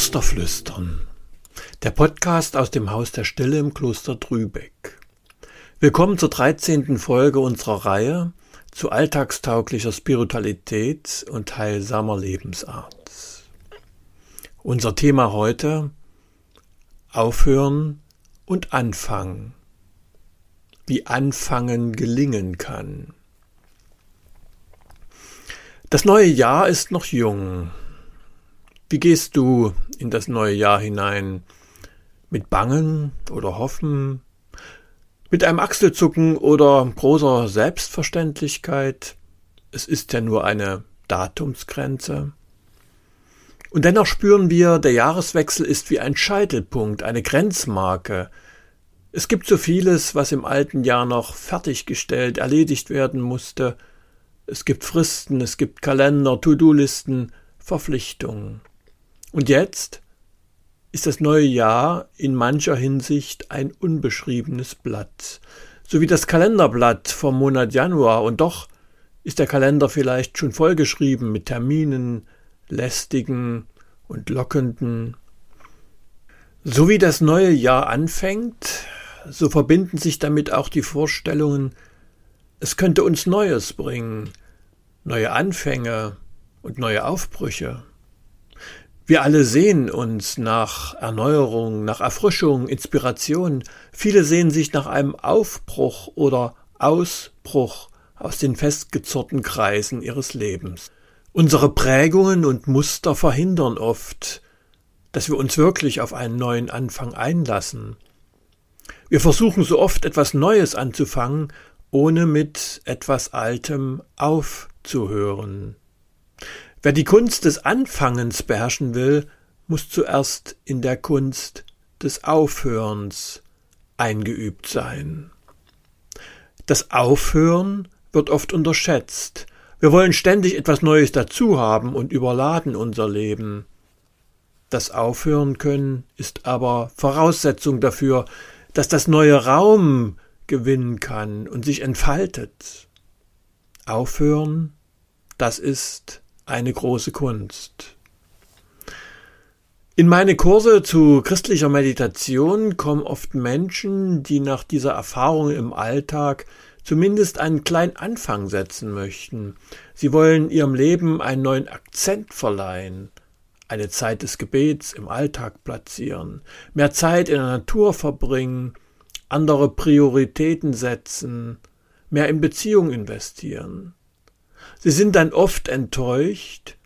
Klosterflüstern. Der Podcast aus dem Haus der Stille im Kloster Trübeck. Willkommen zur 13. Folge unserer Reihe zu alltagstauglicher Spiritualität und heilsamer Lebensart. Unser Thema heute Aufhören und Anfangen. Wie Anfangen gelingen kann. Das neue Jahr ist noch jung. Wie gehst du in das neue Jahr hinein? Mit Bangen oder Hoffen? Mit einem Achselzucken oder großer Selbstverständlichkeit? Es ist ja nur eine Datumsgrenze. Und dennoch spüren wir, der Jahreswechsel ist wie ein Scheitelpunkt, eine Grenzmarke. Es gibt so vieles, was im alten Jahr noch fertiggestellt, erledigt werden musste. Es gibt Fristen, es gibt Kalender, To-Do-Listen, Verpflichtungen. Und jetzt ist das neue Jahr in mancher Hinsicht ein unbeschriebenes Blatt, so wie das Kalenderblatt vom Monat Januar, und doch ist der Kalender vielleicht schon vollgeschrieben mit Terminen, lästigen und lockenden. So wie das neue Jahr anfängt, so verbinden sich damit auch die Vorstellungen, es könnte uns Neues bringen, neue Anfänge und neue Aufbrüche. Wir alle sehen uns nach Erneuerung, nach Erfrischung, Inspiration. Viele sehen sich nach einem Aufbruch oder Ausbruch aus den festgezurrten Kreisen ihres Lebens. Unsere Prägungen und Muster verhindern oft, dass wir uns wirklich auf einen neuen Anfang einlassen. Wir versuchen so oft etwas Neues anzufangen, ohne mit etwas Altem aufzuhören. Wer die Kunst des Anfangens beherrschen will, muss zuerst in der Kunst des Aufhörens eingeübt sein. Das Aufhören wird oft unterschätzt. Wir wollen ständig etwas Neues dazu haben und überladen unser Leben. Das Aufhören können ist aber Voraussetzung dafür, dass das neue Raum gewinnen kann und sich entfaltet. Aufhören, das ist eine große Kunst. In meine Kurse zu christlicher Meditation kommen oft Menschen, die nach dieser Erfahrung im Alltag zumindest einen kleinen Anfang setzen möchten. Sie wollen ihrem Leben einen neuen Akzent verleihen, eine Zeit des Gebets im Alltag platzieren, mehr Zeit in der Natur verbringen, andere Prioritäten setzen, mehr in Beziehung investieren. Sie sind dann oft enttäuscht,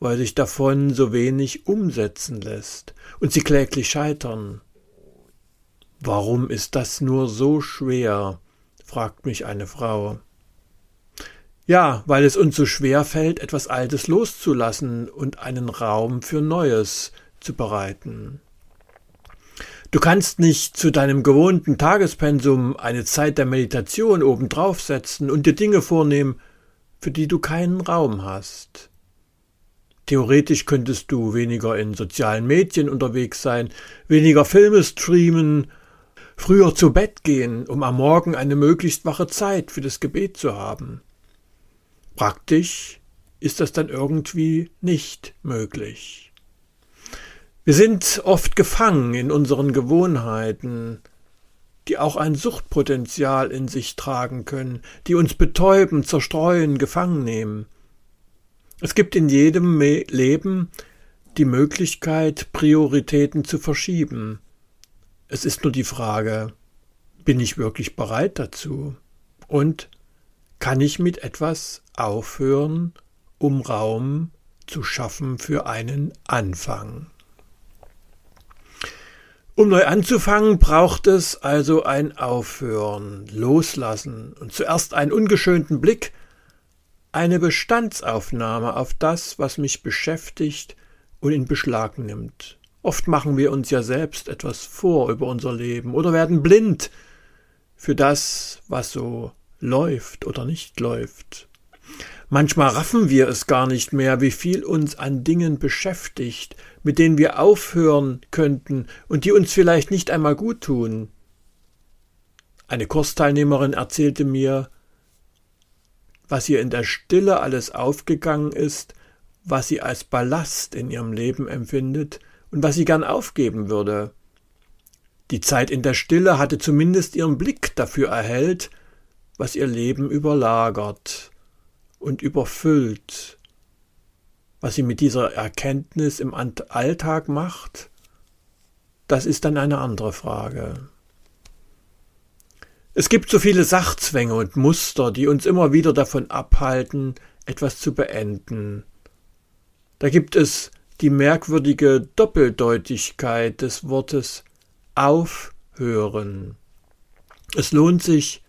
weil sich davon so wenig umsetzen lässt und sie kläglich scheitern. Warum ist das nur so schwer? fragt mich eine Frau. Ja, weil es uns so schwer fällt, etwas Altes loszulassen und einen Raum für Neues zu bereiten. Du kannst nicht zu deinem gewohnten Tagespensum eine Zeit der Meditation obendrauf setzen und dir Dinge vornehmen, für die du keinen Raum hast. Theoretisch könntest du weniger in sozialen Medien unterwegs sein, weniger Filme streamen, früher zu Bett gehen, um am Morgen eine möglichst wache Zeit für das Gebet zu haben. Praktisch ist das dann irgendwie nicht möglich. Wir sind oft gefangen in unseren Gewohnheiten, die auch ein Suchtpotenzial in sich tragen können, die uns betäuben, zerstreuen, gefangen nehmen. Es gibt in jedem Leben die Möglichkeit, Prioritäten zu verschieben. Es ist nur die Frage, bin ich wirklich bereit dazu? Und kann ich mit etwas aufhören, um Raum zu schaffen für einen Anfang? Um neu anzufangen, braucht es also ein Aufhören, Loslassen und zuerst einen ungeschönten Blick, eine Bestandsaufnahme auf das, was mich beschäftigt und in Beschlag nimmt. Oft machen wir uns ja selbst etwas vor über unser Leben oder werden blind für das, was so läuft oder nicht läuft. Manchmal raffen wir es gar nicht mehr, wie viel uns an Dingen beschäftigt, mit denen wir aufhören könnten und die uns vielleicht nicht einmal gut tun. Eine Kursteilnehmerin erzählte mir, was ihr in der Stille alles aufgegangen ist, was sie als Ballast in ihrem Leben empfindet und was sie gern aufgeben würde. Die Zeit in der Stille hatte zumindest ihren Blick dafür erhellt, was ihr Leben überlagert und überfüllt. Was sie mit dieser Erkenntnis im Alltag macht, das ist dann eine andere Frage. Es gibt so viele Sachzwänge und Muster, die uns immer wieder davon abhalten, etwas zu beenden. Da gibt es die merkwürdige Doppeldeutigkeit des Wortes aufhören. Es lohnt sich,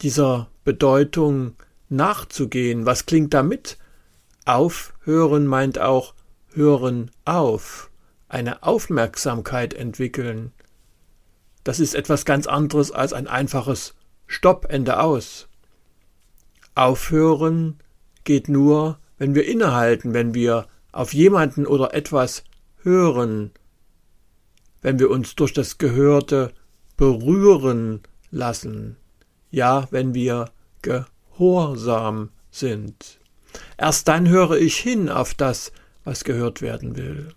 dieser Bedeutung nachzugehen. Was klingt damit? Aufhören meint auch hören auf, eine Aufmerksamkeit entwickeln. Das ist etwas ganz anderes als ein einfaches Stopp, Ende aus. Aufhören geht nur, wenn wir innehalten, wenn wir auf jemanden oder etwas hören, wenn wir uns durch das Gehörte berühren lassen, ja, wenn wir gehorsam sind. Erst dann höre ich hin auf das, was gehört werden will.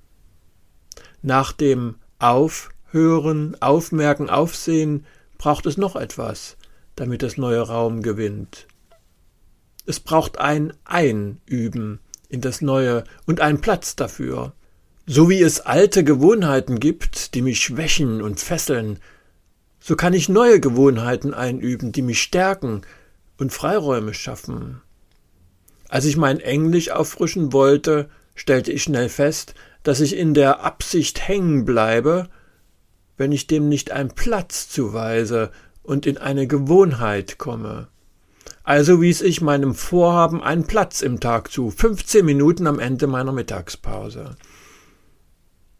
Nach dem Aufhören, Aufmerken, Aufsehen braucht es noch etwas, damit das neue Raum gewinnt. Es braucht ein Einüben in das Neue und einen Platz dafür. So wie es alte Gewohnheiten gibt, die mich schwächen und fesseln, so kann ich neue Gewohnheiten einüben, die mich stärken und Freiräume schaffen. Als ich mein Englisch auffrischen wollte, stellte ich schnell fest, dass ich in der Absicht hängen bleibe, wenn ich dem nicht einen Platz zuweise und in eine Gewohnheit komme. Also wies ich meinem Vorhaben einen Platz im Tag zu, 15 Minuten am Ende meiner Mittagspause.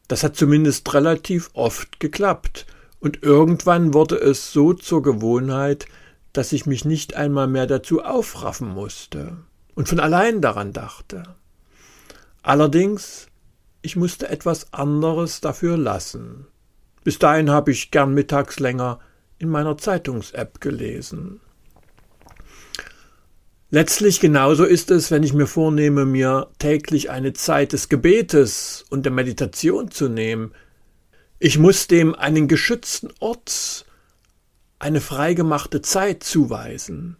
Das hat zumindest relativ oft geklappt, und irgendwann wurde es so zur Gewohnheit, dass ich mich nicht einmal mehr dazu aufraffen musste und von allein daran dachte. Allerdings, ich musste etwas anderes dafür lassen. Bis dahin habe ich gern mittags länger in meiner Zeitungs-App gelesen. Letztlich genauso ist es, wenn ich mir vornehme, mir täglich eine Zeit des Gebetes und der Meditation zu nehmen. Ich muss dem einen geschützten Ort, eine freigemachte Zeit zuweisen.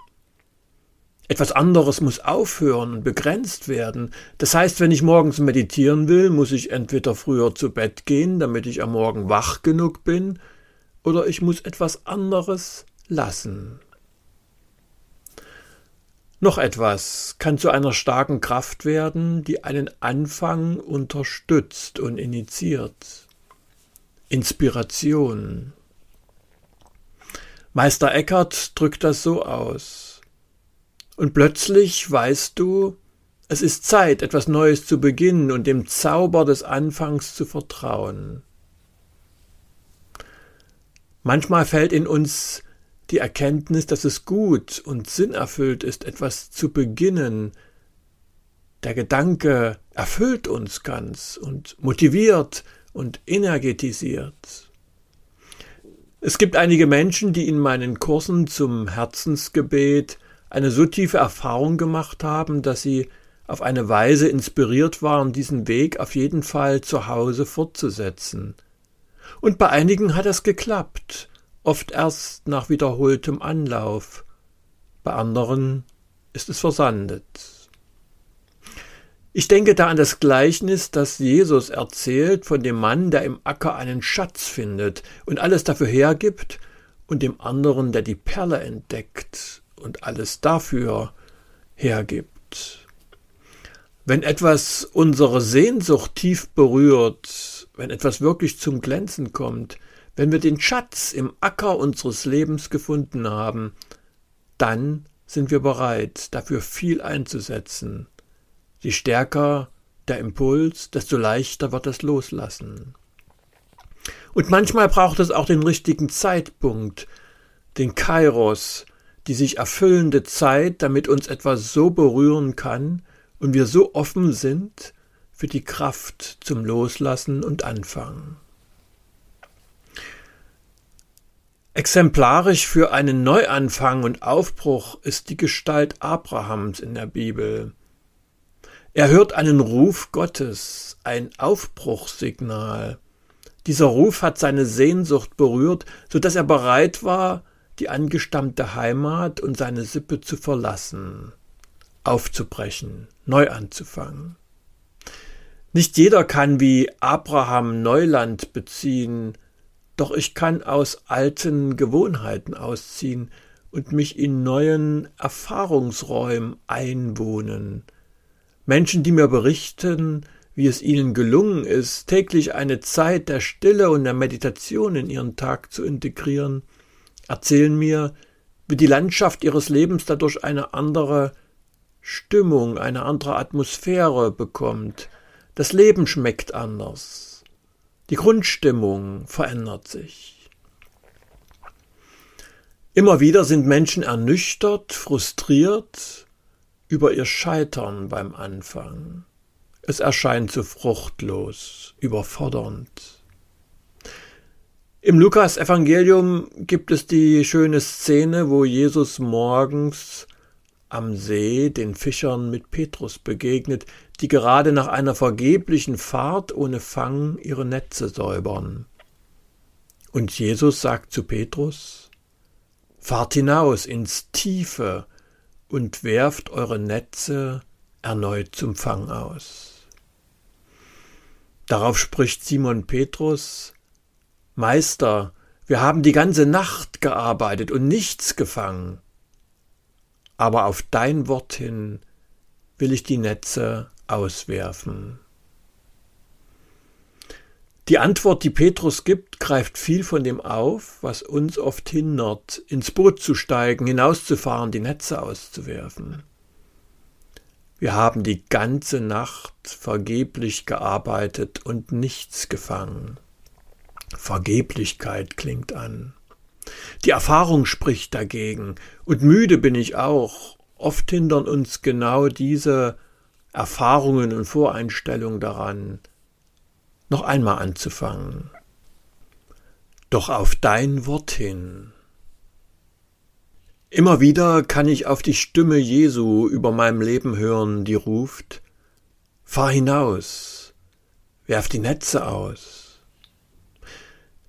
Etwas anderes muss aufhören und begrenzt werden. Das heißt, wenn ich morgens meditieren will, muss ich entweder früher zu Bett gehen, damit ich am Morgen wach genug bin, oder ich muss etwas anderes lassen. Noch etwas kann zu einer starken Kraft werden, die einen Anfang unterstützt und initiiert. Inspiration. Meister Eckhart drückt das so aus. Und plötzlich weißt du, es ist Zeit, etwas Neues zu beginnen und dem Zauber des Anfangs zu vertrauen. Manchmal fällt in uns die Erkenntnis, dass es gut und sinnerfüllt ist, etwas zu beginnen. Der Gedanke erfüllt uns ganz und motiviert und energetisiert. Es gibt einige Menschen, die in meinen Kursen zum Herzensgebet eine so tiefe Erfahrung gemacht haben, dass sie auf eine Weise inspiriert waren, diesen Weg auf jeden Fall zu Hause fortzusetzen. Und bei einigen hat es geklappt, oft erst nach wiederholtem Anlauf, bei anderen ist es versandet. Ich denke da an das Gleichnis, das Jesus erzählt von dem Mann, der im Acker einen Schatz findet und alles dafür hergibt, und dem anderen, der die Perle entdeckt und alles dafür hergibt. Wenn etwas unsere Sehnsucht tief berührt, wenn etwas wirklich zum Glänzen kommt, wenn wir den Schatz im Acker unseres Lebens gefunden haben, dann sind wir bereit, dafür viel einzusetzen. Je stärker der Impuls, desto leichter wird das Loslassen. Und manchmal braucht es auch den richtigen Zeitpunkt, den Kairos, die sich erfüllende Zeit, damit uns etwas so berühren kann und wir so offen sind für die Kraft zum Loslassen und Anfangen. Exemplarisch für einen Neuanfang und Aufbruch ist die Gestalt Abrahams in der Bibel. Er hört einen Ruf Gottes, ein Aufbruchssignal. Dieser Ruf hat seine Sehnsucht berührt, so dass er bereit war, die angestammte Heimat und seine Sippe zu verlassen, aufzubrechen, neu anzufangen. Nicht jeder kann wie Abraham Neuland beziehen, doch ich kann aus alten Gewohnheiten ausziehen und mich in neuen Erfahrungsräumen einwohnen. Menschen, die mir berichten, wie es ihnen gelungen ist, täglich eine Zeit der Stille und der Meditation in ihren Tag zu integrieren, erzählen mir, wie die Landschaft ihres Lebens dadurch eine andere Stimmung, eine andere Atmosphäre bekommt. Das Leben schmeckt anders. Die Grundstimmung verändert sich. Immer wieder sind Menschen ernüchtert, frustriert über ihr Scheitern beim Anfang. Es erscheint zu fruchtlos, überfordernd. Im Lukas-Evangelium gibt es die schöne Szene, wo Jesus morgens am See den Fischern mit Petrus begegnet, die gerade nach einer vergeblichen Fahrt ohne Fang ihre Netze säubern. Und Jesus sagt zu Petrus, Fahrt hinaus ins Tiefe und werft eure Netze erneut zum Fang aus. Darauf spricht Simon Petrus, Meister, wir haben die ganze Nacht gearbeitet und nichts gefangen aber auf dein Wort hin will ich die Netze auswerfen. Die Antwort, die Petrus gibt, greift viel von dem auf, was uns oft hindert, ins Boot zu steigen, hinauszufahren, die Netze auszuwerfen. Wir haben die ganze Nacht vergeblich gearbeitet und nichts gefangen. Vergeblichkeit klingt an. Die Erfahrung spricht dagegen, und müde bin ich auch. Oft hindern uns genau diese Erfahrungen und Voreinstellungen daran, noch einmal anzufangen. Doch auf dein Wort hin. Immer wieder kann ich auf die Stimme Jesu über meinem Leben hören, die ruft, Fahr hinaus, werf die Netze aus.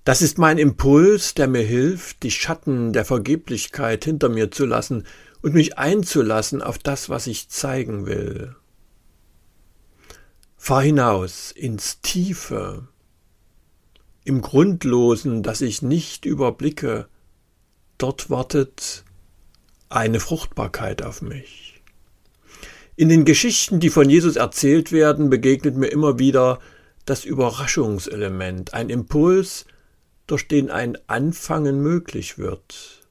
Das ist mein Impuls, der mir hilft, die Schatten der Vergeblichkeit hinter mir zu lassen und mich einzulassen auf das, was ich zeigen will. Fahr hinaus ins Tiefe, im Grundlosen, das ich nicht überblicke, dort wartet eine Fruchtbarkeit auf mich. In den Geschichten, die von Jesus erzählt werden, begegnet mir immer wieder das Überraschungselement, ein Impuls, durch den ein Anfangen möglich wird.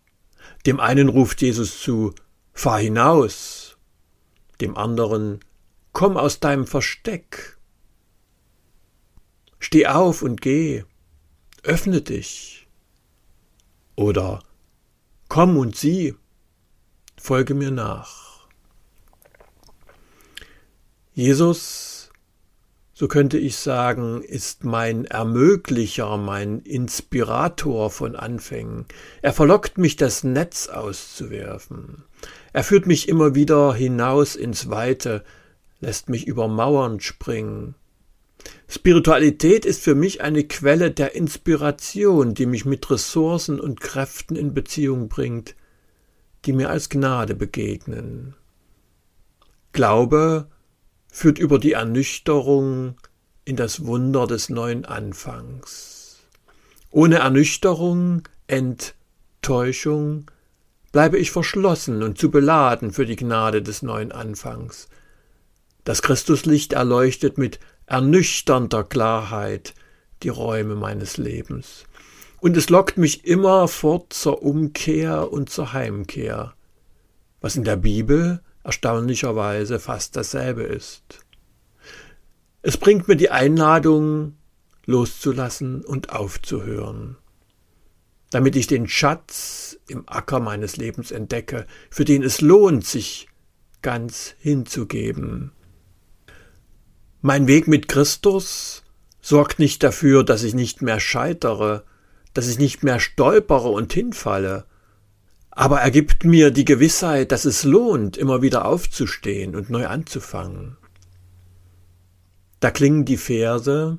Dem einen ruft Jesus zu, fahr hinaus, dem anderen, komm aus deinem Versteck. Steh auf und geh, öffne dich. Oder komm und sieh, folge mir nach. Jesus so könnte ich sagen, ist mein Ermöglicher, mein Inspirator von Anfängen. Er verlockt mich, das Netz auszuwerfen. Er führt mich immer wieder hinaus ins Weite, lässt mich über Mauern springen. Spiritualität ist für mich eine Quelle der Inspiration, die mich mit Ressourcen und Kräften in Beziehung bringt, die mir als Gnade begegnen. Glaube führt über die Ernüchterung in das Wunder des neuen Anfangs. Ohne Ernüchterung, Enttäuschung, bleibe ich verschlossen und zu beladen für die Gnade des neuen Anfangs. Das Christuslicht erleuchtet mit ernüchternder Klarheit die Räume meines Lebens. Und es lockt mich immer fort zur Umkehr und zur Heimkehr, was in der Bibel erstaunlicherweise fast dasselbe ist. Es bringt mir die Einladung, loszulassen und aufzuhören, damit ich den Schatz im Acker meines Lebens entdecke, für den es lohnt, sich ganz hinzugeben. Mein Weg mit Christus sorgt nicht dafür, dass ich nicht mehr scheitere, dass ich nicht mehr stolpere und hinfalle, aber er gibt mir die Gewissheit, dass es lohnt, immer wieder aufzustehen und neu anzufangen. Da klingen die Verse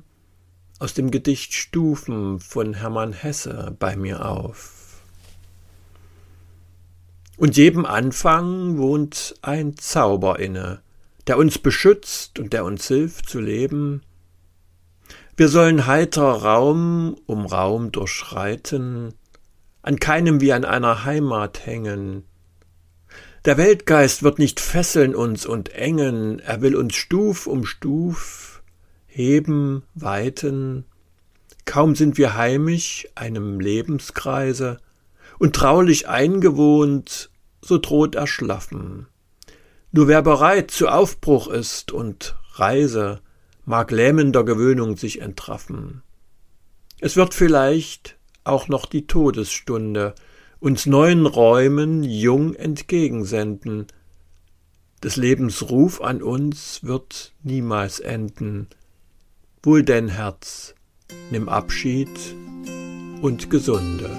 aus dem Gedicht Stufen von Hermann Hesse bei mir auf. Und jedem Anfang wohnt ein Zauber inne, der uns beschützt und der uns hilft zu leben. Wir sollen heiter Raum um Raum durchschreiten, an keinem wie an einer Heimat hängen. Der Weltgeist wird nicht fesseln uns und engen, er will uns Stuf um Stuf heben, weiten. Kaum sind wir heimisch einem Lebenskreise und traulich eingewohnt, so droht Erschlaffen. Nur wer bereit zu Aufbruch ist und Reise, mag lähmender Gewöhnung sich entraffen. Es wird vielleicht auch noch die Todesstunde uns neuen Räumen jung entgegensenden. Des Lebens Ruf an uns wird niemals enden. Wohl denn, Herz, nimm Abschied und Gesunde.